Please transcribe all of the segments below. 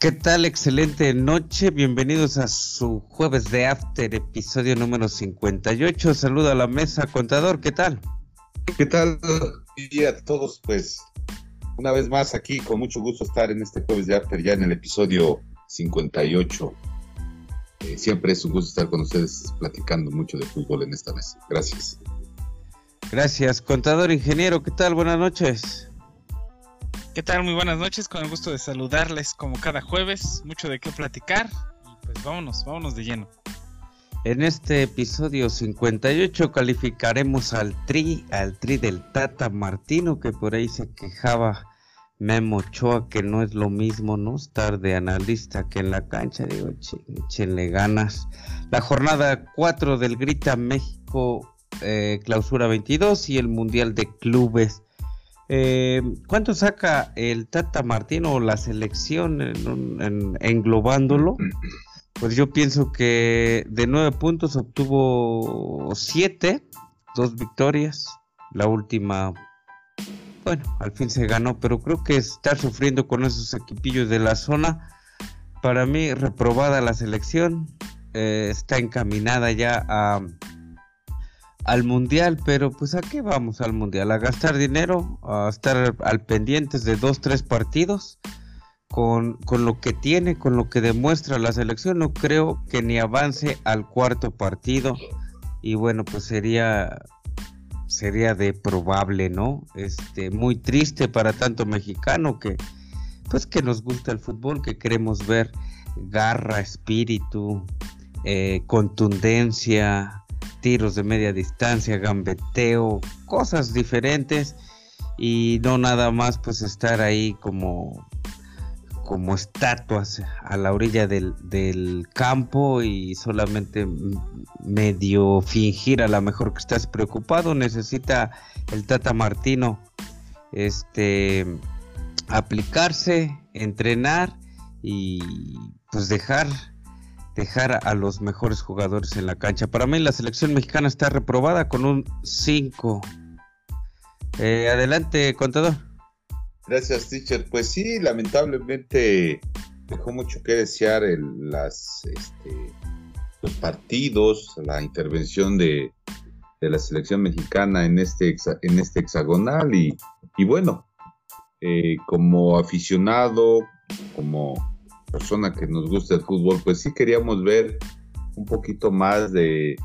¿Qué tal? Excelente noche. Bienvenidos a su jueves de After, episodio número 58. Saludo a la mesa, contador. ¿Qué tal? ¿Qué tal? Y a todos, pues, una vez más aquí, con mucho gusto estar en este jueves de After, ya en el episodio 58. Eh, siempre es un gusto estar con ustedes platicando mucho de fútbol en esta mesa. Gracias. Gracias, contador ingeniero. ¿Qué tal? Buenas noches. ¿Qué tal? Muy buenas noches, con el gusto de saludarles como cada jueves, mucho de qué platicar y pues vámonos, vámonos de lleno. En este episodio 58 calificaremos al tri, al tri del Tata Martino que por ahí se quejaba Memo Ochoa que no es lo mismo no estar de analista que en la cancha, digo, échenle ganas. La jornada 4 del Grita México eh, clausura 22 y el Mundial de Clubes eh, ¿Cuánto saca el Tata Martino o la selección en, englobándolo? Pues yo pienso que de nueve puntos obtuvo siete, dos victorias. La última, bueno, al fin se ganó, pero creo que estar sufriendo con esos equipillos de la zona, para mí reprobada la selección, eh, está encaminada ya a al mundial, pero pues a qué vamos al mundial, a gastar dinero, a estar al pendientes de dos, tres partidos, con, con lo que tiene, con lo que demuestra la selección, no creo que ni avance al cuarto partido, y bueno, pues sería sería de probable, ¿no? Este, muy triste para tanto mexicano que, pues que nos gusta el fútbol, que queremos ver garra, espíritu, eh, contundencia, tiros de media distancia, gambeteo, cosas diferentes. Y no nada más pues estar ahí como como estatuas a la orilla del, del campo y solamente medio fingir a lo mejor que estás preocupado. Necesita el Tata Martino este aplicarse entrenar y pues dejar dejar a los mejores jugadores en la cancha. Para mí la selección mexicana está reprobada con un 5. Eh, adelante, contador. Gracias, teacher. Pues sí, lamentablemente dejó mucho que desear las, este, los partidos, la intervención de, la selección mexicana en este, en este hexagonal y, y bueno, eh, como aficionado, como persona que nos gusta el fútbol, pues sí queríamos ver un poquito más de,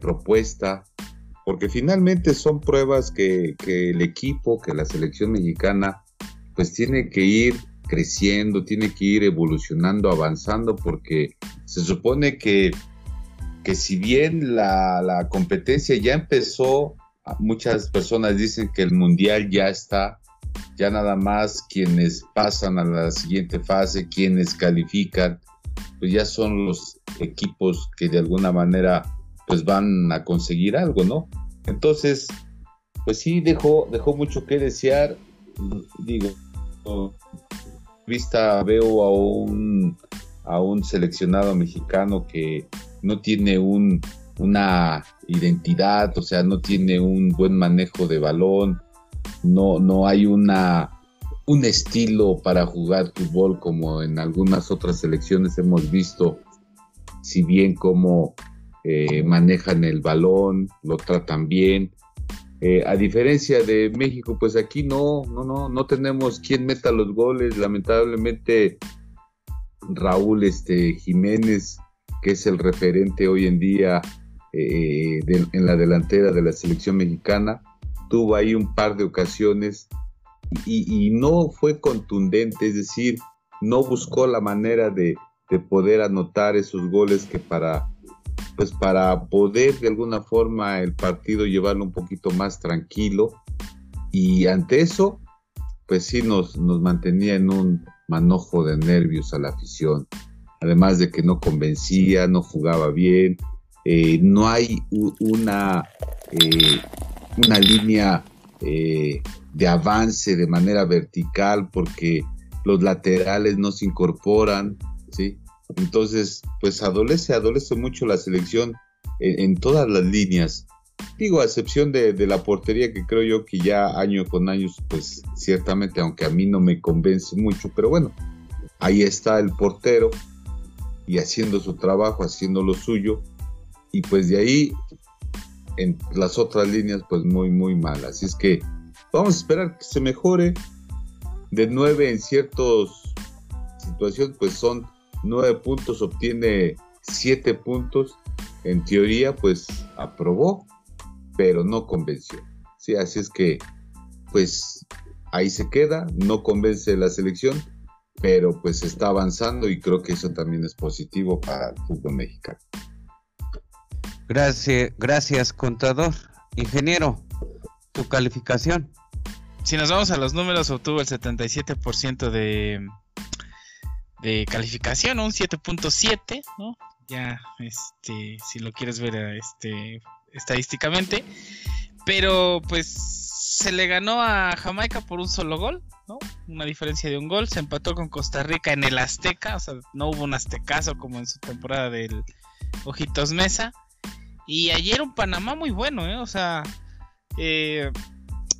propuesta, porque finalmente son pruebas que, el equipo, que la selección mexicana, pues tiene que ir creciendo, tiene que ir evolucionando, avanzando, porque se supone que, que si bien la, la competencia ya empezó, muchas personas dicen que el mundial ya está ya nada más quienes pasan a la siguiente fase, quienes califican, pues ya son los equipos que de alguna manera pues van a conseguir algo, ¿no? Entonces, pues sí dejó, dejó mucho que desear, digo, vista veo a un, a un seleccionado mexicano que no tiene un, una identidad, o sea, no tiene un buen manejo de balón, no, no hay una, un estilo para jugar fútbol como en algunas otras selecciones hemos visto, si bien como eh, manejan el balón, lo tratan bien. Eh, a diferencia de México, pues aquí no, no, no, no tenemos quien meta los goles. Lamentablemente, Raúl este, Jiménez, que es el referente hoy en día eh, en la delantera de la selección mexicana, tuvo ahí un par de ocasiones y, no fue contundente, es decir, no buscó la manera de, poder anotar esos goles que para, pues para poder de alguna forma el partido llevarlo un poquito más tranquilo. Y ante eso, pues sí nos, nos mantenía en un manojo de nervios a la afición, además de que no convencía, no jugaba bien, eh, no hay una eh, una línea eh, de avance de manera vertical porque los laterales no se incorporan, ¿sí? Entonces, pues adolece, adolece mucho la selección en, todas las líneas. Digo, a excepción de, la portería que creo yo que ya año con años, pues ciertamente, aunque a mí no me convence mucho, pero bueno, ahí está el portero y haciendo su trabajo, haciendo lo suyo, y pues de ahí en las otras líneas pues muy muy mal, así es que vamos a esperar que se mejore, de nueve en ciertas situaciones pues son nueve puntos, obtiene siete puntos, en teoría pues aprobó, pero no convenció, sí, así es que pues ahí se queda, no convence la selección, pero pues está avanzando y creo que eso también es positivo para el fútbol mexicano. Gracias, contador. Ingeniero, tu calificación. Si nos vamos a los números, obtuvo el 77% de, de calificación, un 7.7, ¿no? Ya, este, si lo quieres ver este, estadísticamente. Pero pues se le ganó a Jamaica por un solo gol, ¿no? Una diferencia de un gol. Se empató con Costa Rica en el Azteca, o sea, no hubo un aztecazo como en su temporada del Ojitos Mesa. Y ayer un Panamá muy bueno, ¿eh? O sea, eh,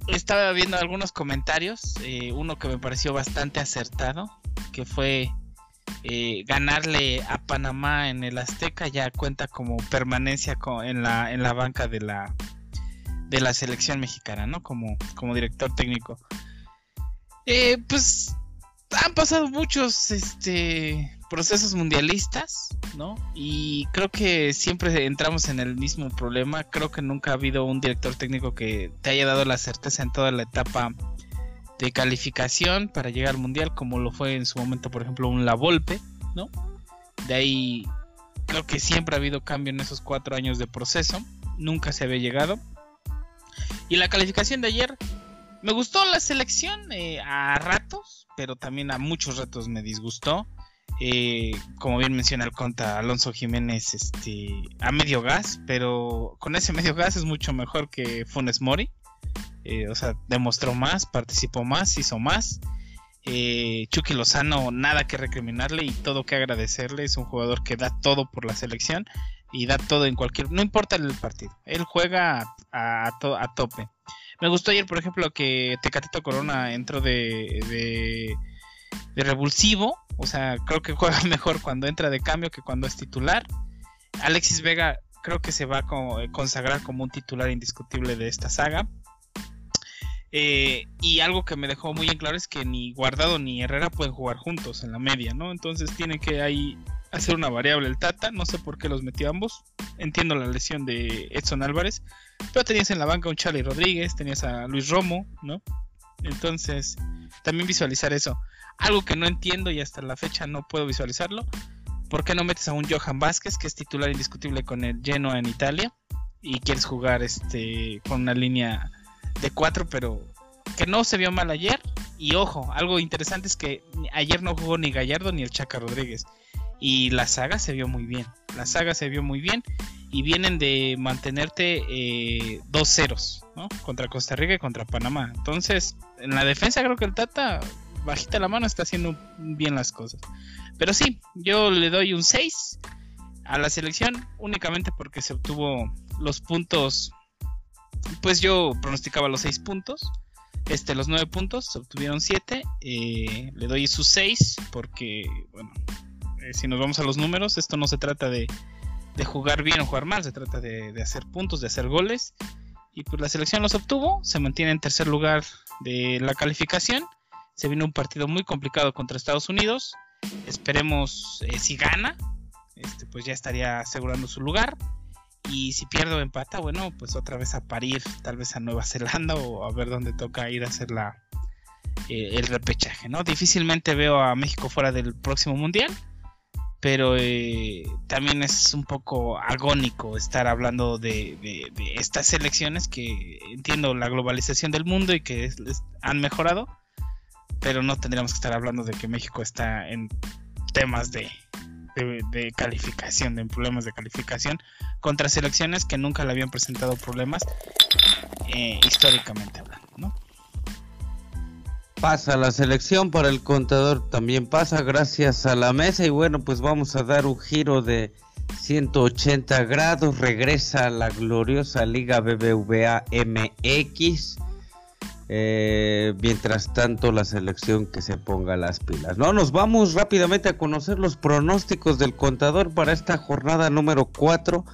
estaba viendo algunos comentarios, eh, uno que me pareció bastante acertado, que fue ganarle a Panamá en el Azteca ya cuenta como permanencia en la, en la banca de la, de la selección mexicana, ¿no? Como, como director técnico. Pues han pasado muchos este, procesos mundialistas, ¿no? Y creo que siempre entramos en el mismo problema. Creo que nunca ha habido un director técnico que te haya dado la certeza en toda la etapa de calificación para llegar al mundial, como lo fue en su momento, por ejemplo, un La Volpe, ¿no? De ahí creo que siempre ha habido cambio en esos cuatro años de proceso. Nunca se había llegado. Y la calificación de ayer, me gustó la selección eh, a ratos, pero también a muchos ratos me disgustó. Eh, como bien menciona el conta Alonso Jiménez, este, a medio gas, pero con ese medio gas es mucho mejor que Funes Mori. Eh, o sea, demostró más, participó más, hizo más. Chucky Lozano, nada que recriminarle y todo que agradecerle. Es un jugador que da todo por la selección y da todo en cualquier, no importa el partido, él juega a, a, tope. Me gustó ayer, por ejemplo, que Tecatito Corona entró de, de, revulsivo, o sea, creo que juega mejor cuando entra de cambio que cuando es titular. Alexis Vega creo que se va a consagrar como un titular indiscutible de esta saga. Eh, y algo que me dejó muy en claro es que ni Guardado ni Herrera pueden jugar juntos en la media, ¿no? Entonces tiene que ahí hacer una variable el Tata, no sé por qué los metió ambos. Entiendo la lesión de Edson Álvarez, pero tenías en la banca un Charlie Rodríguez, tenías a Luis Romo, ¿no? Entonces, también visualizar eso. Algo que no entiendo y hasta la fecha no puedo visualizarlo. ¿Por qué no metes a un Johan Vázquez, que es titular indiscutible con el Genoa en Italia? Y quieres jugar este con una línea de cuatro, pero que no se vio mal ayer. Y ojo, algo interesante es que ayer no jugó ni Gallardo ni el Chaca Rodríguez. Y la saga se vio muy bien. La saga se vio muy bien. Y vienen de mantenerte eh, dos ceros, ¿no? Contra Costa Rica y contra Panamá. Entonces, en la defensa creo que el Tata, bajita la mano, está haciendo bien las cosas. Pero sí, yo le doy un 6 a la selección únicamente porque se obtuvo los puntos. Pues yo pronosticaba los 6 puntos. Este, los 9 puntos, se obtuvieron 7. Eh, le doy sus 6 porque, bueno, eh, si nos vamos a los números, esto no se trata de, jugar bien o jugar mal, se trata de, hacer puntos, de hacer goles. Y pues la selección los obtuvo, se mantiene en tercer lugar de la calificación. Se viene un partido muy complicado contra Estados Unidos. Esperemos eh, si gana, este, pues ya estaría asegurando su lugar. Y si pierde o empata, bueno, pues otra vez a parir, tal vez a Nueva Zelanda o a ver dónde toca ir a hacer la, eh, el repechaje, ¿no? Difícilmente veo a México fuera del próximo mundial pero eh, también es un poco agónico estar hablando de, estas elecciones que entiendo la globalización del mundo y que han mejorado, pero no tendríamos que estar hablando de que México está en temas de, calificación, de problemas de calificación, contra selecciones que nunca le habían presentado problemas eh, históricamente hablando, ¿no? Pasa la selección para el contador, también pasa gracias a la mesa y bueno, pues vamos a dar un giro de 180 grados, regresa a la gloriosa Liga BBVA MX Eh, mientras tanto, la selección que se ponga las pilas. No, nos vamos rápidamente a conocer los pronósticos del contador para esta jornada número 4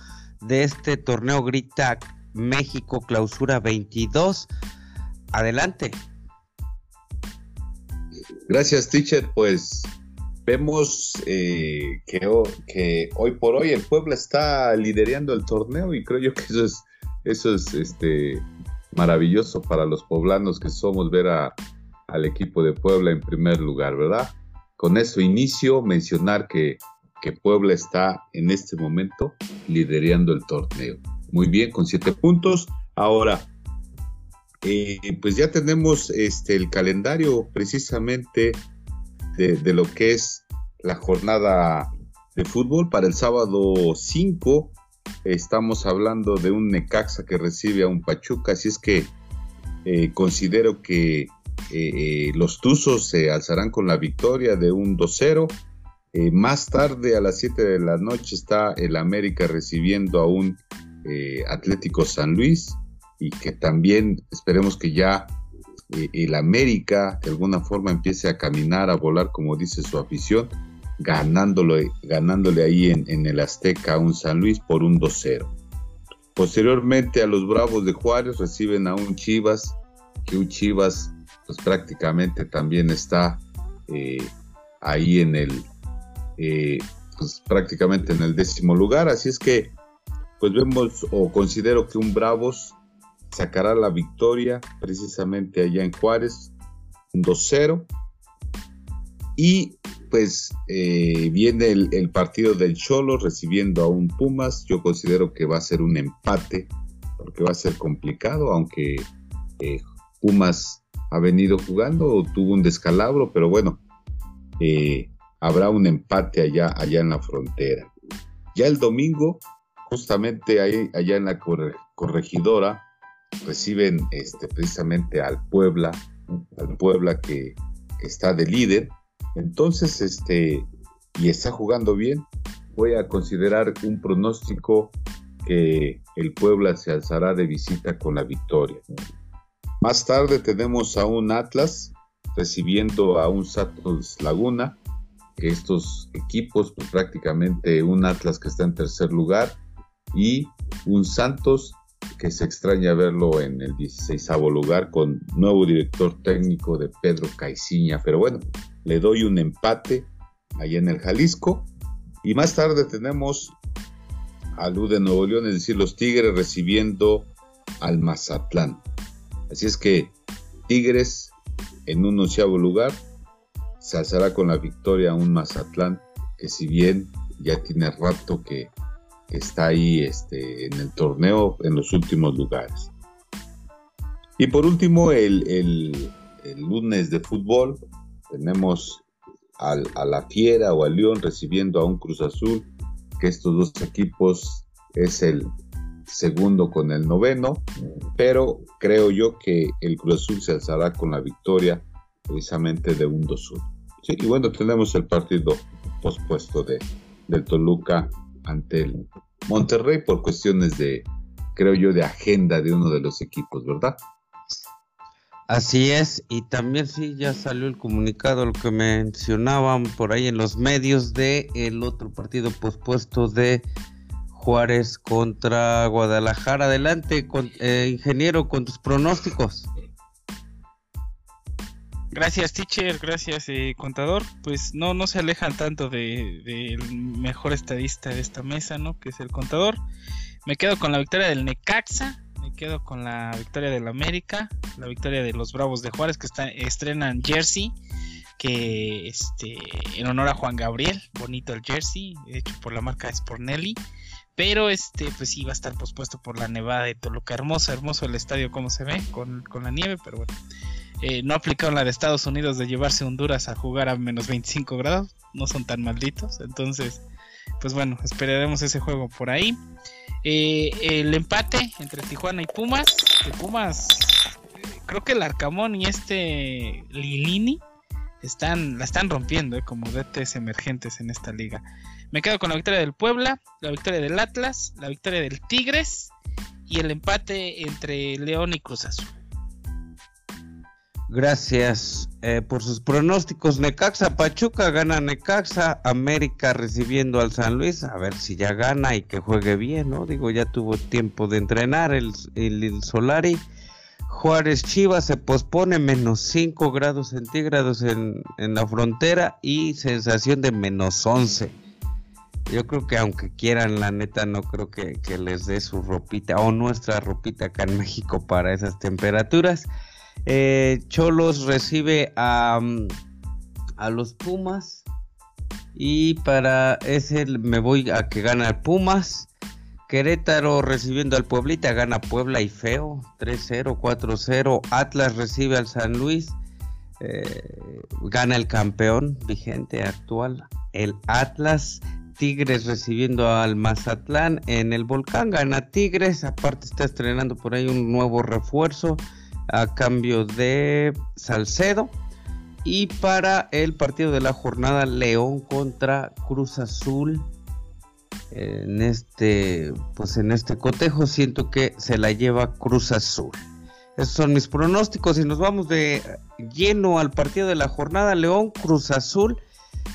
de este torneo Grita México Clausura 22. Adelante. Gracias, teacher. Pues vemos eh, que, hoy por hoy el Puebla está liderando el torneo y creo yo que eso es, eso es este, maravilloso para los poblanos que somos ver a, al equipo de Puebla en primer lugar, ¿verdad? Con eso inicio mencionar que, que Puebla está en este momento liderando el torneo. Muy bien, con siete puntos. Ahora, eh, pues ya tenemos este, el calendario precisamente de, de, lo que es la jornada de fútbol para el sábado 5 estamos hablando de un Necaxa que recibe a un Pachuca, así es que eh, considero que eh, eh, los Tuzos se alzarán con la victoria de un 2-0. más tarde, a las 7 de la noche, está el América recibiendo a un Atlético San Luis y que también esperemos que ya el América de alguna forma empiece a caminar, a volar, como dice su afición ganándole, ganándole ahí en, el Azteca a un San Luis por un 2-0. Posteriormente a los Bravos de Juárez reciben a un Chivas, que un Chivas pues prácticamente también está eh, ahí en el, eh, pues prácticamente en el décimo lugar, así es que pues vemos o considero que un Bravos sacará la victoria precisamente allá en Juárez, un 2-0. Y pues eh, viene el, partido del Cholo recibiendo a un Pumas. Yo considero que va a ser un empate, porque va a ser complicado, aunque eh, Pumas ha venido jugando tuvo un descalabro, pero bueno, eh, habrá un empate allá, allá en la frontera. Ya el domingo, justamente allá en la corregidora, reciben este, precisamente al Puebla, al Puebla que está de líder entonces, este, y está jugando bien, voy a considerar un pronóstico que el Puebla se alzará de visita con la victoria. Más tarde tenemos a un Atlas recibiendo a un Santos Laguna, que estos equipos, pues prácticamente un Atlas que está en tercer lugar y un Santos que se extraña verlo en el 16 lugar con nuevo director técnico de Pedro Caiciña, pero bueno, le doy un empate allá en el Jalisco. Y más tarde tenemos a Luz de Nuevo León, es decir, los Tigres recibiendo al Mazatlán. Así es que Tigres en un onceavo lugar se alzará con la victoria a un Mazatlán que si bien ya tiene rato que, está ahí este, en el torneo en los últimos lugares. Y por último, el, el lunes de fútbol, tenemos a la Fiera o al León recibiendo a un Cruz Azul, que estos dos equipos es el segundo con el noveno, pero creo yo que el Cruz Azul se alzará con la victoria precisamente de un 2 y bueno, tenemos el partido pospuesto de, del Toluca ante el Monterrey por cuestiones de, creo yo, de agenda de uno de los equipos, ¿verdad? Así es, y también sí ya salió el comunicado, lo que mencionaban por ahí en los medios de el otro partido pospuesto de Juárez contra Guadalajara. Adelante, eh, ingeniero, con tus pronósticos. Gracias, teacher, gracias, eh, contador. Pues no, no se alejan tanto del de, mejor estadista de esta mesa, ¿no? Que es el contador. Me quedo con la victoria del Necaxa quedo con la victoria del América, la victoria de los Bravos de Juárez que está, estrenan jersey, que este en honor a Juan Gabriel, bonito el jersey, hecho por la marca Spornelli. Pero este, pues sí, va a estar pospuesto por la nevada de Toluca. Hermoso, hermoso el estadio, como se ve, con, la nieve, pero bueno. Eh, no aplicaron la de Estados Unidos de llevarse Honduras a jugar a menos 25 grados. No son tan malditos. Entonces, pues bueno, esperaremos ese juego por ahí. Eh, el empate entre Tijuana y Pumas. Pumas, creo que el Arcamón y este Lilini están, la están rompiendo eh, como DTs emergentes en esta liga. Me quedo con la victoria del Puebla, la victoria del Atlas, la victoria del Tigres y el empate entre León y Cruz Azul. Gracias eh, por sus pronósticos. Necaxa Pachuca gana Necaxa. América recibiendo al San Luis. A ver si ya gana y que juegue bien, ¿no? Digo, ya tuvo tiempo de entrenar el, el, Solari. Juárez Chivas se pospone menos 5 grados centígrados en, en, la frontera y sensación de menos 11. Yo creo que aunque quieran, la neta, no creo que, que les dé su ropita o nuestra ropita acá en México para esas temperaturas. Eh, Cholos recibe a, mm, a los Pumas. Y para ese me voy a que gana Pumas. Querétaro recibiendo al Pueblita, gana Puebla y feo. 3-0, 4-0. Atlas recibe al San Luis. Eh, gana el campeón vigente actual, el Atlas. Tigres recibiendo al Mazatlán en el Volcán, gana Tigres. Aparte está estrenando por ahí un nuevo refuerzo a cambio de Salcedo. Y para el partido de la jornada, León contra Cruz Azul. En este, pues en este cotejo siento que se la lleva Cruz Azul. Esos son mis pronósticos y nos vamos de lleno al partido de la jornada. León, Cruz Azul,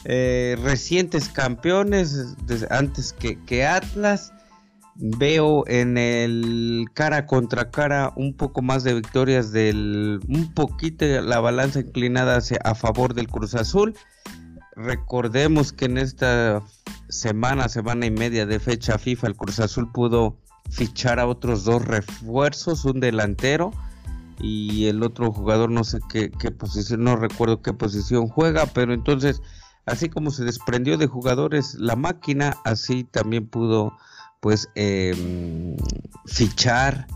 eh, recientes campeones, antes que, que Atlas veo en el cara contra cara un poco más de victorias del un poquito la balanza inclinada hacia a favor del Cruz Azul. Recordemos que en esta semana, semana y media de fecha FIFA, el Cruz Azul pudo fichar a otros dos refuerzos, un delantero y el otro jugador no sé qué, qué posición, no recuerdo qué posición juega, pero entonces así como se desprendió de jugadores la máquina, así también pudo pues em, fichar,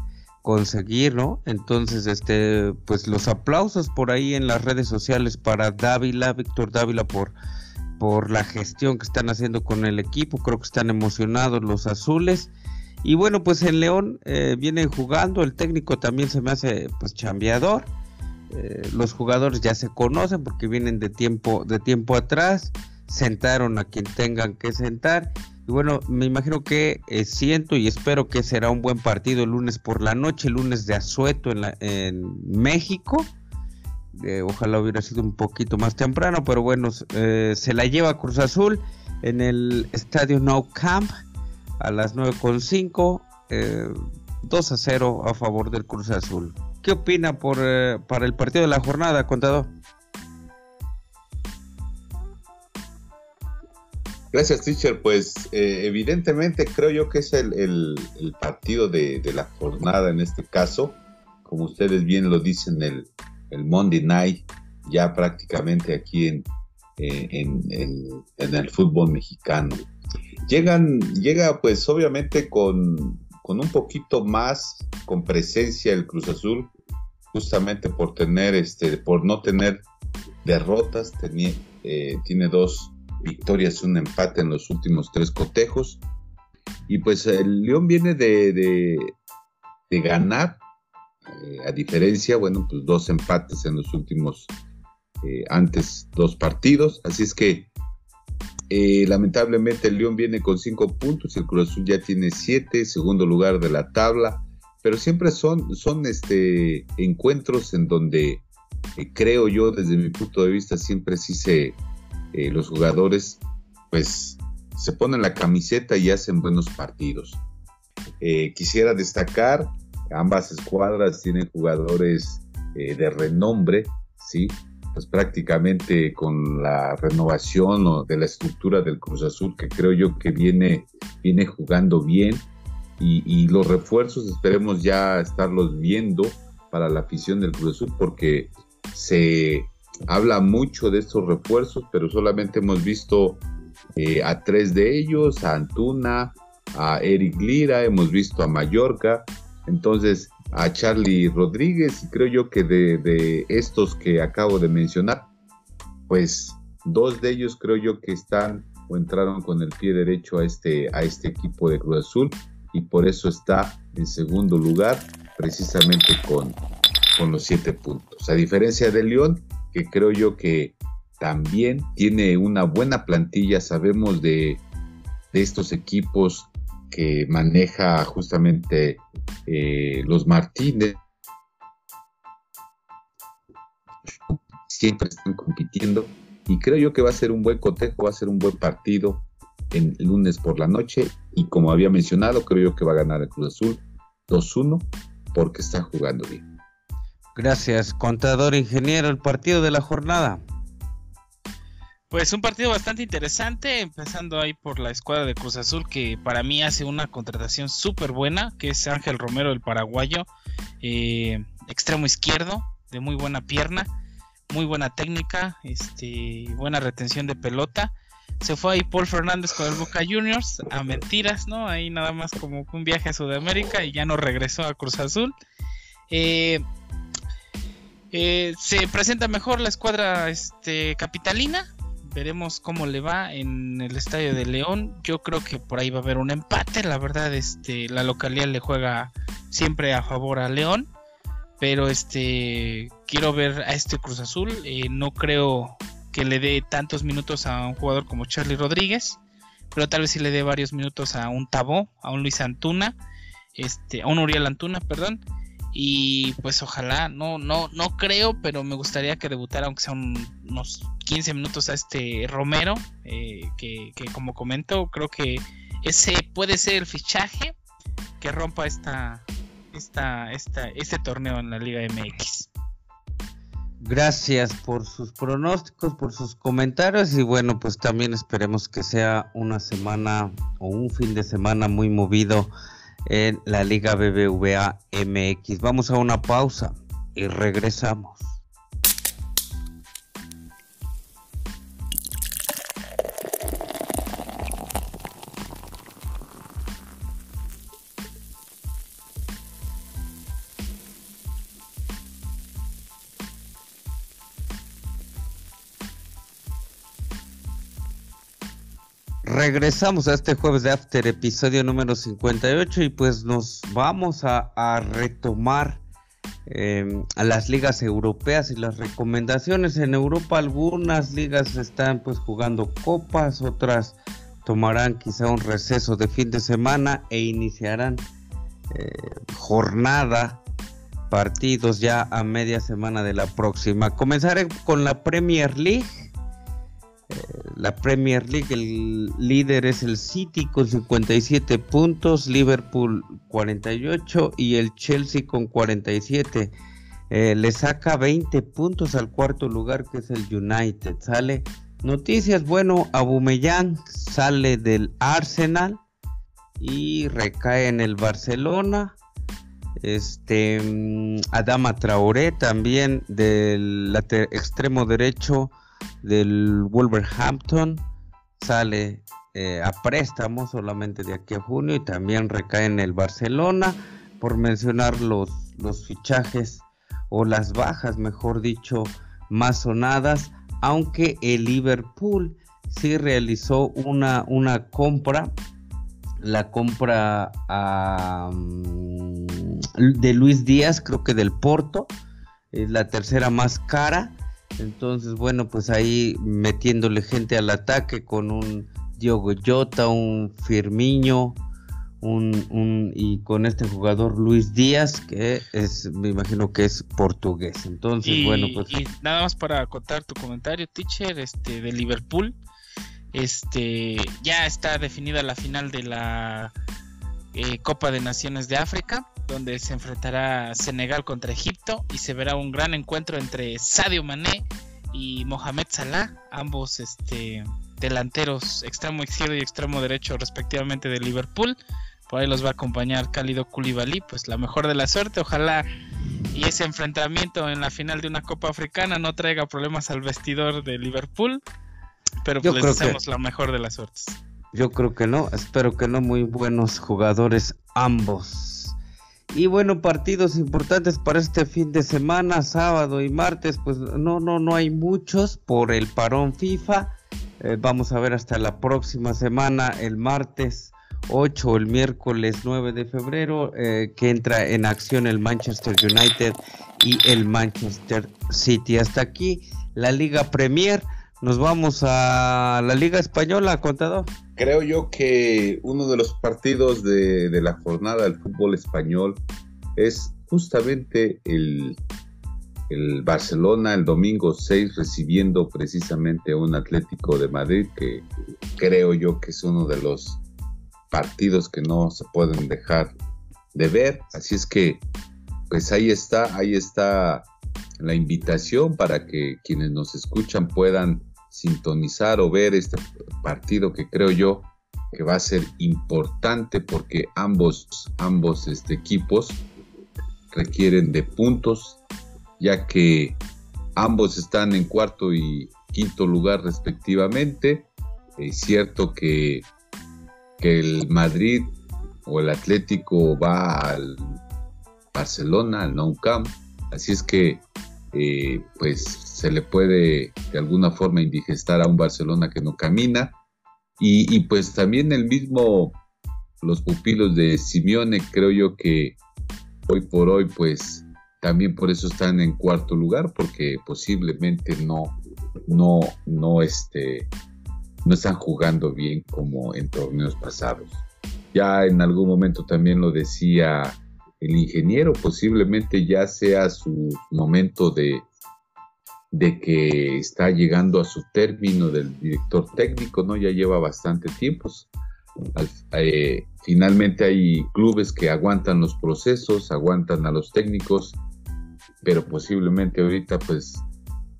conseguir, ¿no? Entonces, este, pues los aplausos por ahí en las redes sociales para Dávila, Víctor Dávila por por la gestión que están haciendo con el equipo, creo que están emocionados los azules. Y bueno, pues en León eh, vienen jugando, el técnico también se me hace pues chambeador. Eh, los jugadores ya se conocen porque vienen de tiempo, de tiempo atrás, sentaron a quien tengan que sentar y bueno, me imagino que eh, siento y espero que será un buen partido el lunes por la noche, el lunes de Azueto en, en México. Eh, ojalá hubiera sido un poquito más temprano, pero bueno, eh, se la lleva Cruz Azul en el estadio No Camp a las 9.5, eh, 2 a 0 a favor del Cruz Azul. ¿Qué opina por, para el partido de la jornada, contador? Gracias, teacher. Pues eh, evidentemente creo yo que es el, partido de, la jornada en este caso. Como ustedes bien lo dicen, el, Monday Night, ya prácticamente aquí en, eh, en, el fútbol mexicano. Llegan, llega pues obviamente con, con un poquito más, con presencia el Cruz Azul, justamente por tener, este, por no tener derrotas, tenía, eh, tiene dos victorias, un empate en los últimos tres cotejos. Y pues el León viene de, de, ganar, eh, a diferencia, bueno, pues dos empates en los últimos, eh, antes dos partidos. Así es que eh, lamentablemente el León viene con cinco puntos, el Cruz Azul ya tiene siete, segundo lugar de la tabla. Pero siempre son, son este, encuentros en donde creo yo, desde mi punto de vista, siempre sí se, eh, los jugadores pues se ponen la camiseta y hacen buenos partidos. Eh, quisiera destacar, ambas escuadras tienen jugadores eh, de renombre, ¿sí? Pues prácticamente con la renovación de la estructura del Cruz Azul, que creo yo que viene, viene jugando bien, y, y los refuerzos esperemos ya estarlos viendo para la afición del Cruz Azul, porque se, habla mucho de estos refuerzos, pero solamente hemos visto eh, a tres de ellos, a Antuna, a Eric Lira, hemos visto a Mallorca, entonces a Charlie Rodríguez, y creo yo que de, estos que acabo de mencionar, pues dos de ellos creo yo que están o entraron con el pie derecho a este, a este equipo de Cruz Azul y por eso está en segundo lugar precisamente con, con los siete puntos. A diferencia de León, que creo yo que también tiene una buena plantilla. Sabemos de, estos equipos que maneja justamente eh, los Martínez. siempre están compitiendo y creo yo que va a ser un buen cotejo, va a ser un buen partido en lunes por la noche y como había mencionado, creo yo que va a ganar el Cruz Azul 2-1 porque está jugando bien. Gracias, contador ingeniero, el partido de la jornada. Pues un partido bastante interesante, empezando ahí por la escuadra de Cruz Azul, que para mí hace una contratación súper buena, que es Ángel Romero, el paraguayo, eh, extremo izquierdo, de muy buena pierna, muy buena técnica, este, buena retención de pelota. Se fue ahí Paul Fernández con el Boca Juniors, a mentiras, ¿no? Ahí nada más como un viaje a Sudamérica y ya no regresó a Cruz Azul. Eh, eh, se presenta mejor la escuadra este, capitalina, veremos cómo le va en el estadio de León. Yo creo que por ahí va a haber un empate. La verdad, este, la localidad le juega siempre a favor a León. Pero este quiero ver a este Cruz Azul. Eh, no creo que le dé tantos minutos a un jugador como Charlie Rodríguez. Pero tal vez sí le dé varios minutos a un Tabó, a un Luis Antuna, este, a un Uriel Antuna, perdón y pues ojalá, no, no, no creo, pero me gustaría que debutara aunque sea unos 15 minutos a este Romero, eh, que, como comento, creo que ese puede ser el fichaje que rompa esta, esta, esta, este torneo en la Liga MX. Gracias por sus pronósticos, por sus comentarios y bueno, pues también esperemos que sea una semana o un fin de semana muy movido en la Liga BBVA MX. Vamos a una pausa y regresamos. Regresamos a este jueves de After, episodio número 58, y pues nos vamos a, retomar em, a las ligas europeas y las recomendaciones. En Europa algunas ligas están pues jugando copas, otras tomarán quizá un receso de fin de semana e iniciarán eh, jornada, partidos ya a media semana de la próxima. Comenzaré con la Premier League la Premier League, el líder es el City con 57 puntos, Liverpool 48 y el Chelsea con 47. Eh, le saca 20 puntos al cuarto lugar que es el United. Sale noticias, bueno, Abumellán sale del Arsenal y recae en el Barcelona. Este mm, Adama Traoré también del extremo derecho del Wolverhampton sale eh, a préstamo solamente de aquí a junio y también recae en el Barcelona por mencionar los, los fichajes o las bajas mejor dicho más sonadas aunque el Liverpool sí realizó una, una compra la compra de Luis Díaz creo que del Porto es la tercera más cara entonces, bueno, pues ahí metiéndole gente al ataque con un Diogo Jota, un Firmiño, un, y con este jugador Luis Díaz, que es, me imagino que es portugués. Entonces, bueno, pues. Y nada más para acotar tu comentario, teacher, este, de Liverpool. Este, ya está definida la final de la eh, Copa de Naciones de África donde se enfrentará Senegal contra Egipto y se verá un gran encuentro entre Sadio Mané y Mohamed Salah, ambos este, delanteros extremo izquierdo y extremo derecho respectivamente de Liverpool. Por ahí los va a acompañar Cálido Koulibaly, pues la mejor de la suerte, ojalá y ese enfrentamiento en la final de una Copa Africana no traiga problemas al vestidor de Liverpool, pero pues les deseamos la mejor de las suertes. Yo creo que no, espero que no, muy buenos jugadores ambos. Y bueno, partidos importantes para este fin de semana, sábado y martes, pues no, no, no hay muchos por el parón FIFA. Eh, vamos a ver hasta la próxima semana, el martes 8, el miércoles 9 de febrero, eh, que entra en acción el Manchester United y el Manchester City. Hasta aquí la Liga Premier. Nos vamos a la Liga Española, contador. Creo yo que uno de los partidos de, la jornada del fútbol español es justamente el, el Barcelona el domingo 6 recibiendo precisamente un Atlético de Madrid que creo yo que es uno de los partidos que no se pueden dejar de ver. Así es que, pues ahí está, ahí está la invitación para que quienes nos escuchan puedan sintonizar o ver este partido que creo yo que va a ser importante porque ambos, ambos este, equipos requieren de puntos, ya que ambos están en cuarto y quinto lugar respectivamente. Es cierto que, que el Madrid o el Atlético va al Barcelona, al Nou Camp, así es que eh, pues se le puede de alguna forma indigestar a un Barcelona que no camina. Y, pues también el mismo los pupilos de Simeone creo yo que hoy por hoy pues también por eso están en cuarto lugar porque posiblemente no no no este no están jugando bien como en torneos pasados. Ya en algún momento también lo decía el ingeniero, posiblemente ya sea su momento de, de que está llegando a su término del director técnico, ¿no? Ya lleva bastante tiempo. Eh, finalmente hay clubes que aguantan los procesos, aguantan a los técnicos, pero posiblemente ahorita, pues,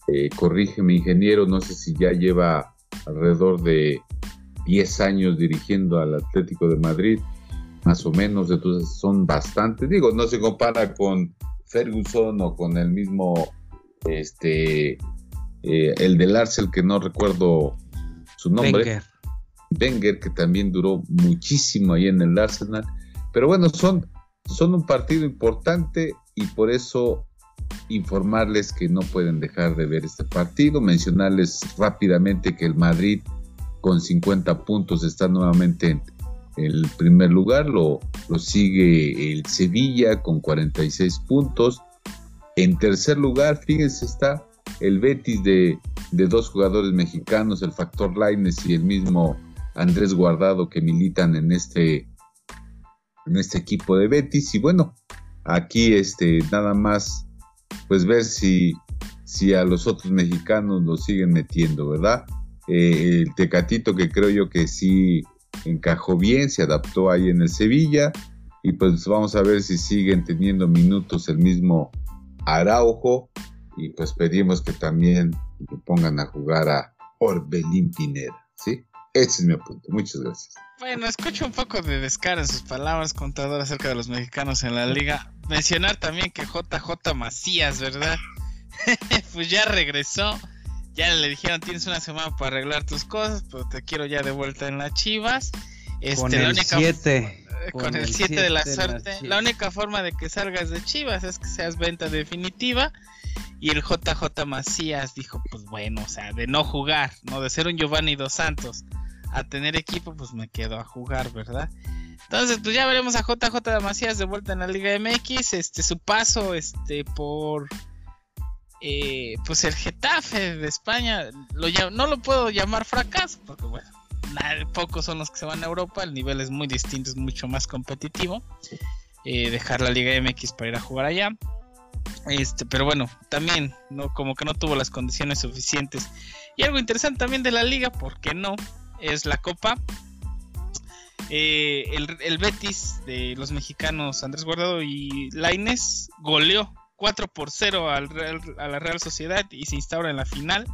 eh, corrígeme ingeniero, no sé si ya lleva alrededor de 10 años dirigiendo al Atlético de Madrid, más o menos, entonces son bastantes, digo, no se compara con Ferguson o con el mismo, este, eh, el del Arsenal, que no recuerdo su nombre. Wenger. Wenger, que también duró muchísimo ahí en el Arsenal. Pero bueno, son, son un partido importante y por eso informarles que no pueden dejar de ver este partido, mencionarles rápidamente que el Madrid con 50 puntos está nuevamente en el primer lugar, lo, lo sigue el Sevilla con 46 puntos. En tercer lugar, fíjense, está el Betis de, dos jugadores mexicanos, el Factor Laines y el mismo Andrés Guardado que militan en este, en este equipo de Betis. Y bueno, aquí este, nada más pues ver si, si a los otros mexicanos lo siguen metiendo, ¿verdad? Eh, el Tecatito que creo yo que sí encajó bien, se adaptó ahí en el Sevilla y pues vamos a ver si siguen teniendo minutos el mismo Araujo y pues pedimos que también pongan a jugar a Orbelín Pineda, ¿sí? Ese es mi apunte, muchas gracias. Bueno, escucho un poco de descaro en sus palabras, contador, acerca de los mexicanos en la liga. Mencionar también que JJ Macías, ¿verdad? pues ya regresó ya le dijeron tienes una semana para arreglar tus cosas, pero te quiero ya de vuelta en las Chivas. Este, con el 7. Con, el 7 de la suerte. La, única forma de que salgas de Chivas es que seas venta definitiva. Y el JJ Macías dijo, pues bueno, o sea, de no jugar, no de ser un Giovanni dos Santos a tener equipo, pues me quedo a jugar, ¿verdad? Entonces, pues ya veremos a JJ Macías de vuelta en la Liga MX, este su paso este por eh, pues el Getafe de España lo, no lo puedo llamar fracaso porque bueno pocos son los que se van a Europa el nivel es muy distinto es mucho más competitivo eh, dejar la Liga MX para ir a jugar allá. Este pero bueno también no como que no tuvo las condiciones suficientes. Y algo interesante también de la liga porque no es la Copa. Eh, el, el, Betis de los mexicanos Andrés Guardado y Laines goleó 4 por 0 al a la Real Sociedad y se instaura en la final.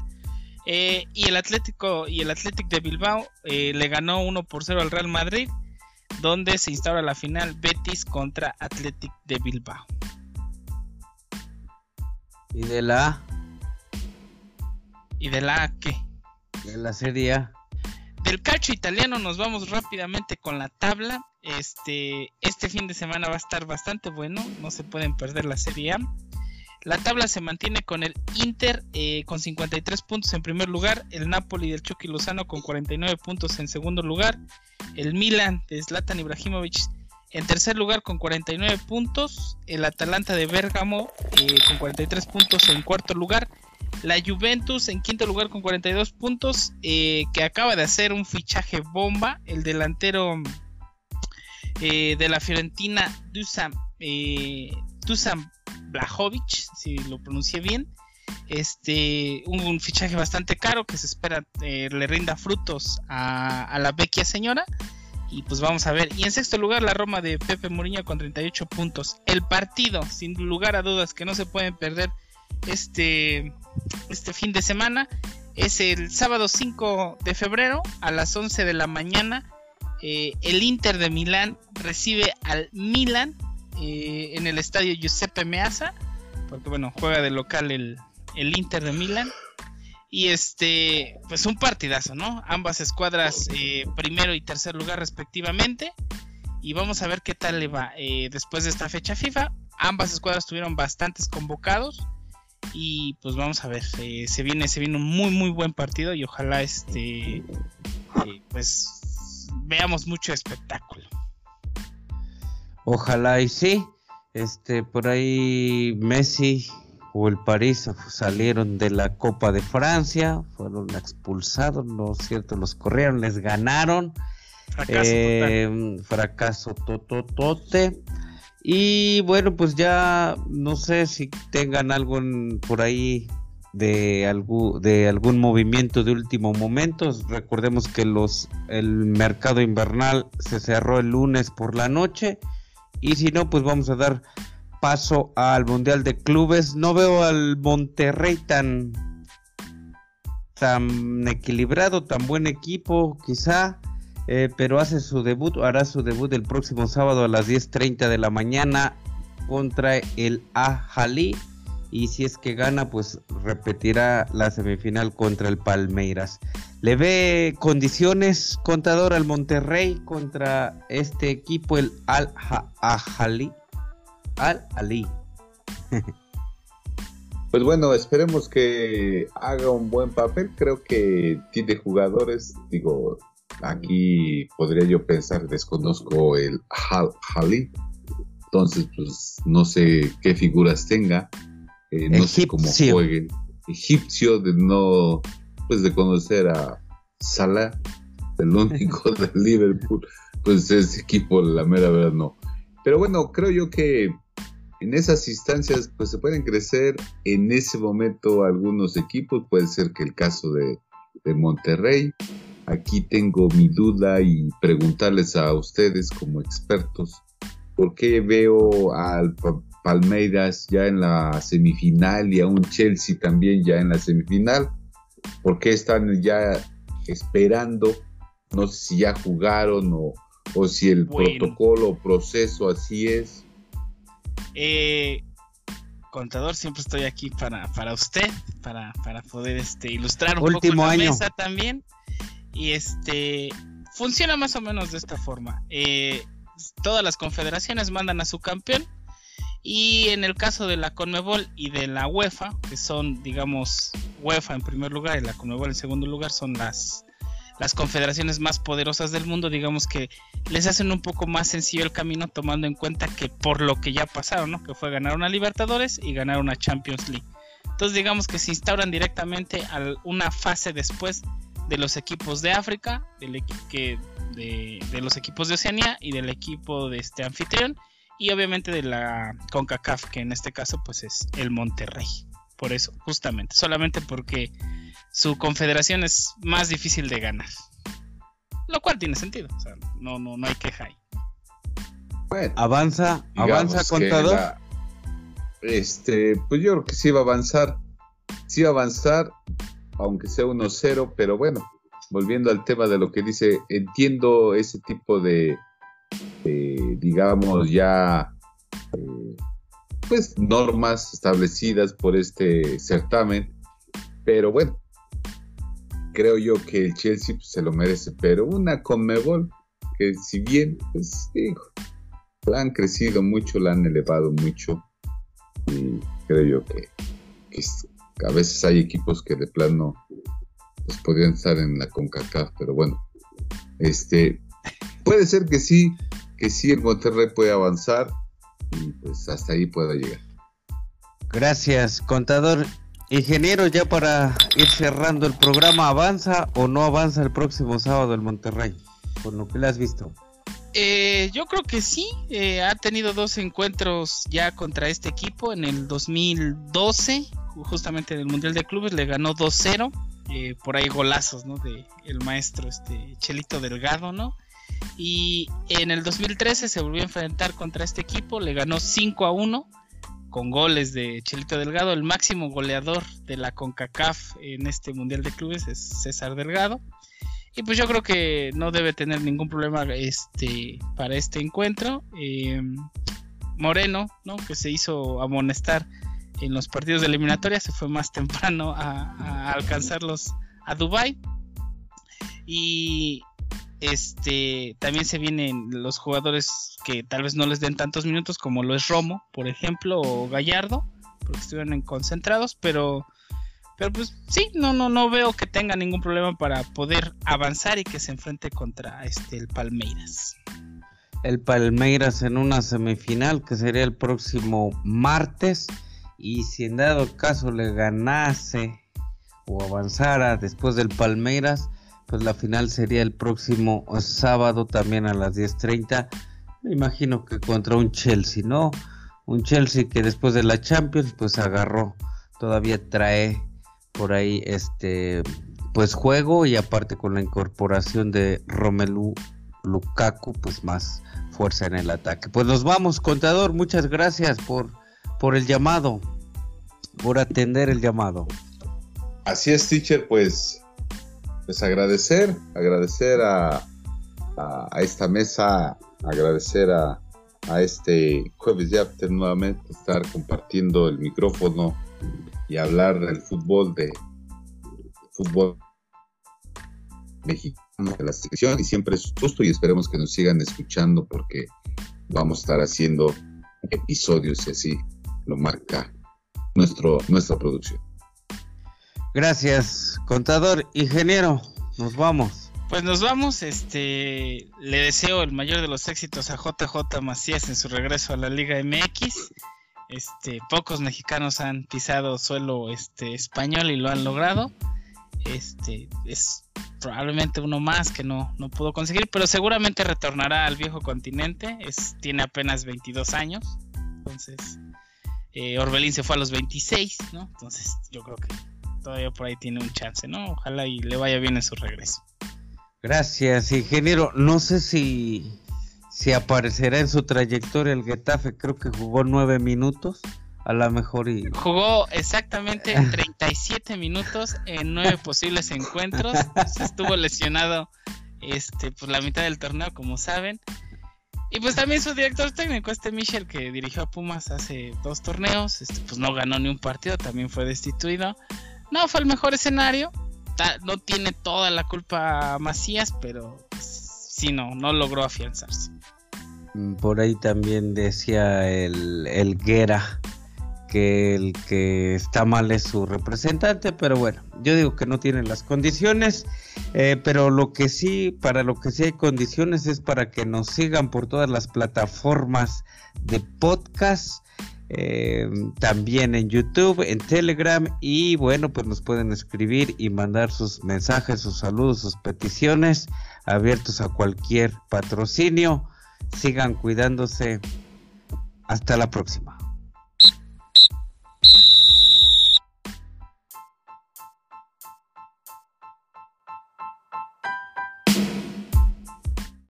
Eh, y el Atlético y el Athletic de Bilbao eh, le ganó 1 por 0 al Real Madrid, donde se instaura la final Betis contra Athletic de Bilbao. ¿Y de la ¿Y de la A qué? De la Serie A. Del calcio italiano nos vamos rápidamente con la tabla. Este, este fin de semana va a estar bastante bueno, no se pueden perder la Serie A. La tabla se mantiene con el Inter eh, con 53 puntos en primer lugar, el Napoli del Chucky Lozano con 49 puntos en segundo lugar, el Milan de Zlatan Ibrahimovic en tercer lugar con 49 puntos, el Atalanta de Bergamo eh, con 43 puntos en cuarto lugar, la Juventus en quinto lugar con 42 puntos, eh, que acaba de hacer un fichaje bomba, el delantero de la Fiorentina Dusan, eh, Blajovic, si lo pronuncié bien. Este, un, fichaje bastante caro que se espera eh, le rinda frutos a, la vecchia señora. Y pues vamos a ver. Y en sexto lugar, la Roma de Pepe Mourinho con 38 puntos. El partido, sin lugar a dudas, que no se pueden perder este, este fin de semana. Es el sábado 5 de febrero a las 11 de la mañana. Eh, el Inter de Milán recibe al Milan eh, en el estadio Giuseppe Meazza. Porque bueno, juega de local el, el Inter de Milán. Y este, pues un partidazo, ¿no? Ambas escuadras eh, primero y tercer lugar respectivamente. Y vamos a ver qué tal le va eh, después de esta fecha FIFA. Ambas escuadras tuvieron bastantes convocados. Y pues vamos a ver, se viene, se viene un muy muy buen partido y ojalá este pues veamos mucho espectáculo. Ojalá y sí. Este, por ahí Messi o el París salieron de la Copa de Francia, fueron expulsados, ¿no es cierto? Los corrieron, les ganaron. Fracaso, eh, fracaso tototote. Y bueno, pues ya no sé si tengan algo por ahí de, algún, de algún movimiento de último momento. Recordemos que los, el mercado invernal se cerró el lunes por la noche. Y si no, pues vamos a dar paso al Mundial de Clubes. No veo al Monterrey tan, tan equilibrado, tan buen equipo, quizá. Eh, pero hace su debut, hará su debut el próximo sábado a las 10.30 de la mañana contra el Ajali. Y si es que gana, pues repetirá la semifinal contra el Palmeiras. ¿Le ve condiciones, contador, al Monterrey contra este equipo, el Al-Ajali? Al Ali. pues bueno, esperemos que haga un buen papel. Creo que tiene jugadores, digo, aquí podría yo pensar, desconozco el Al Ali. Entonces, pues no sé qué figuras tenga, eh, no sé cómo jueguen. Egipcio, de no, pues de conocer a Salah, el único de Liverpool, pues ese equipo, la mera verdad, no. Pero bueno, creo yo que en esas instancias pues se pueden crecer en ese momento algunos equipos, puede ser que el caso de, Monterrey. Aquí tengo mi duda y preguntarles a ustedes como expertos, ¿por qué veo al Palmeiras ya en la semifinal y a un Chelsea también ya en la semifinal? ¿Por qué están ya esperando? No sé si ya jugaron o, si el protocolo o proceso así es. Eh, contador, siempre estoy aquí para, para usted, para, poder este, ilustrar un poco la mesa también. Y este funciona más o menos de esta forma. Eh, todas las confederaciones mandan a su campeón. Y en el caso de la Conmebol y de la UEFA, que son, digamos, UEFA en primer lugar y la Conmebol en segundo lugar, son las las confederaciones más poderosas del mundo, digamos que les hacen un poco más sencillo el camino tomando en cuenta que por lo que ya pasaron, ¿no? Que fue ganar una Libertadores y ganar una Champions League. Entonces digamos que se instauran directamente a una fase después de los equipos de África, del que, de, de, los equipos de Oceanía y del equipo de este anfitrión y obviamente de la CONCACAF, que en este caso pues es el Monterrey. Por eso, justamente, solamente porque su confederación es más difícil de ganar. Lo cual tiene sentido, o sea, no, no, no hay queja ahí. Bueno, avanza, avanza contador. este, pues yo creo que sí va a avanzar. Sí va a avanzar, aunque sea 1-0, pero bueno, volviendo al tema de lo que dice, entiendo ese tipo de, digamos, ya, eh, pues normas establecidas por este certamen, pero bueno, creo yo que el Chelsea pues, se lo merece, pero una Conmebol que si bien, pues la han crecido mucho, la han elevado mucho. Y creo yo que, a veces hay equipos que de plano pues, podrían estar en la CONCACAF, pero bueno, este puede ser que sí, que sí el Monterrey puede avanzar y pues hasta ahí pueda llegar. Gracias, contador. Ingeniero, ya para ir cerrando el programa, ¿avanza o no avanza el próximo sábado el Monterrey? Por lo que le has visto. Eh, yo creo que sí, eh, ha tenido dos encuentros ya contra este equipo en el 2012, justamente en el Mundial de Clubes, le ganó 2-0, eh, por ahí golazos, ¿no? De el maestro este Chelito Delgado, ¿no? Y en el 2013 se volvió a enfrentar contra este equipo, le ganó 5 a 1 con goles de Chelito Delgado, el máximo goleador de la CONCACAF en este Mundial de Clubes es César Delgado. Y pues yo creo que no debe tener ningún problema este, para este encuentro. Eh, Moreno, ¿no? que se hizo amonestar en los partidos de eliminatoria, se fue más temprano a, a alcanzarlos a Dubai. Y este también se vienen los jugadores que tal vez no les den tantos minutos como lo es Romo, por ejemplo, o Gallardo, porque estuvieron concentrados, pero pero pues sí, no, no, no veo que tenga ningún problema para poder avanzar y que se enfrente contra este el Palmeiras. El Palmeiras en una semifinal que sería el próximo martes. Y si en dado caso le ganase o avanzara después del Palmeiras, pues la final sería el próximo sábado también a las 10.30. Me imagino que contra un Chelsea, ¿no? Un Chelsea que después de la Champions pues agarró, todavía trae por ahí este pues juego y aparte con la incorporación de Romelu Lukaku pues más fuerza en el ataque. Pues nos vamos, contador, muchas gracias por por el llamado, por atender el llamado. Así es, teacher, pues pues agradecer, agradecer a, a, esta mesa, agradecer a, a este jueves de after nuevamente estar compartiendo el micrófono y hablar del fútbol de fútbol mexicano de la selección y siempre es justo y esperemos que nos sigan escuchando porque vamos a estar haciendo episodios y así lo marca nuestro, nuestra producción. Gracias, contador, ingeniero, nos vamos. Pues nos vamos, este, le deseo el mayor de los éxitos a JJ Macías en su regreso a la Liga MX este, pocos mexicanos han pisado suelo este, español y lo han logrado. Este, es probablemente uno más que no, no pudo conseguir, pero seguramente retornará al viejo continente. Es, tiene apenas 22 años. Entonces, eh, Orbelín se fue a los 26, ¿no? Entonces, yo creo que todavía por ahí tiene un chance, ¿no? Ojalá y le vaya bien en su regreso. Gracias, ingeniero. No sé si si aparecerá en su trayectoria el Getafe, creo que jugó nueve minutos, a lo mejor y... Jugó exactamente 37 minutos en nueve posibles encuentros, estuvo lesionado este, pues la mitad del torneo, como saben. Y pues también su director técnico, este Michel, que dirigió a Pumas hace dos torneos, este, pues no ganó ni un partido, también fue destituido. No fue el mejor escenario, no tiene toda la culpa Macías, pero sí no, no logró afianzarse. Por ahí también decía el, el Guerra que el que está mal es su representante, pero bueno, yo digo que no tiene las condiciones, eh, pero lo que sí, para lo que sí hay condiciones es para que nos sigan por todas las plataformas de podcast, eh, también en YouTube, en Telegram y bueno, pues nos pueden escribir y mandar sus mensajes, sus saludos, sus peticiones abiertos a cualquier patrocinio. Sigan cuidándose. Hasta la próxima.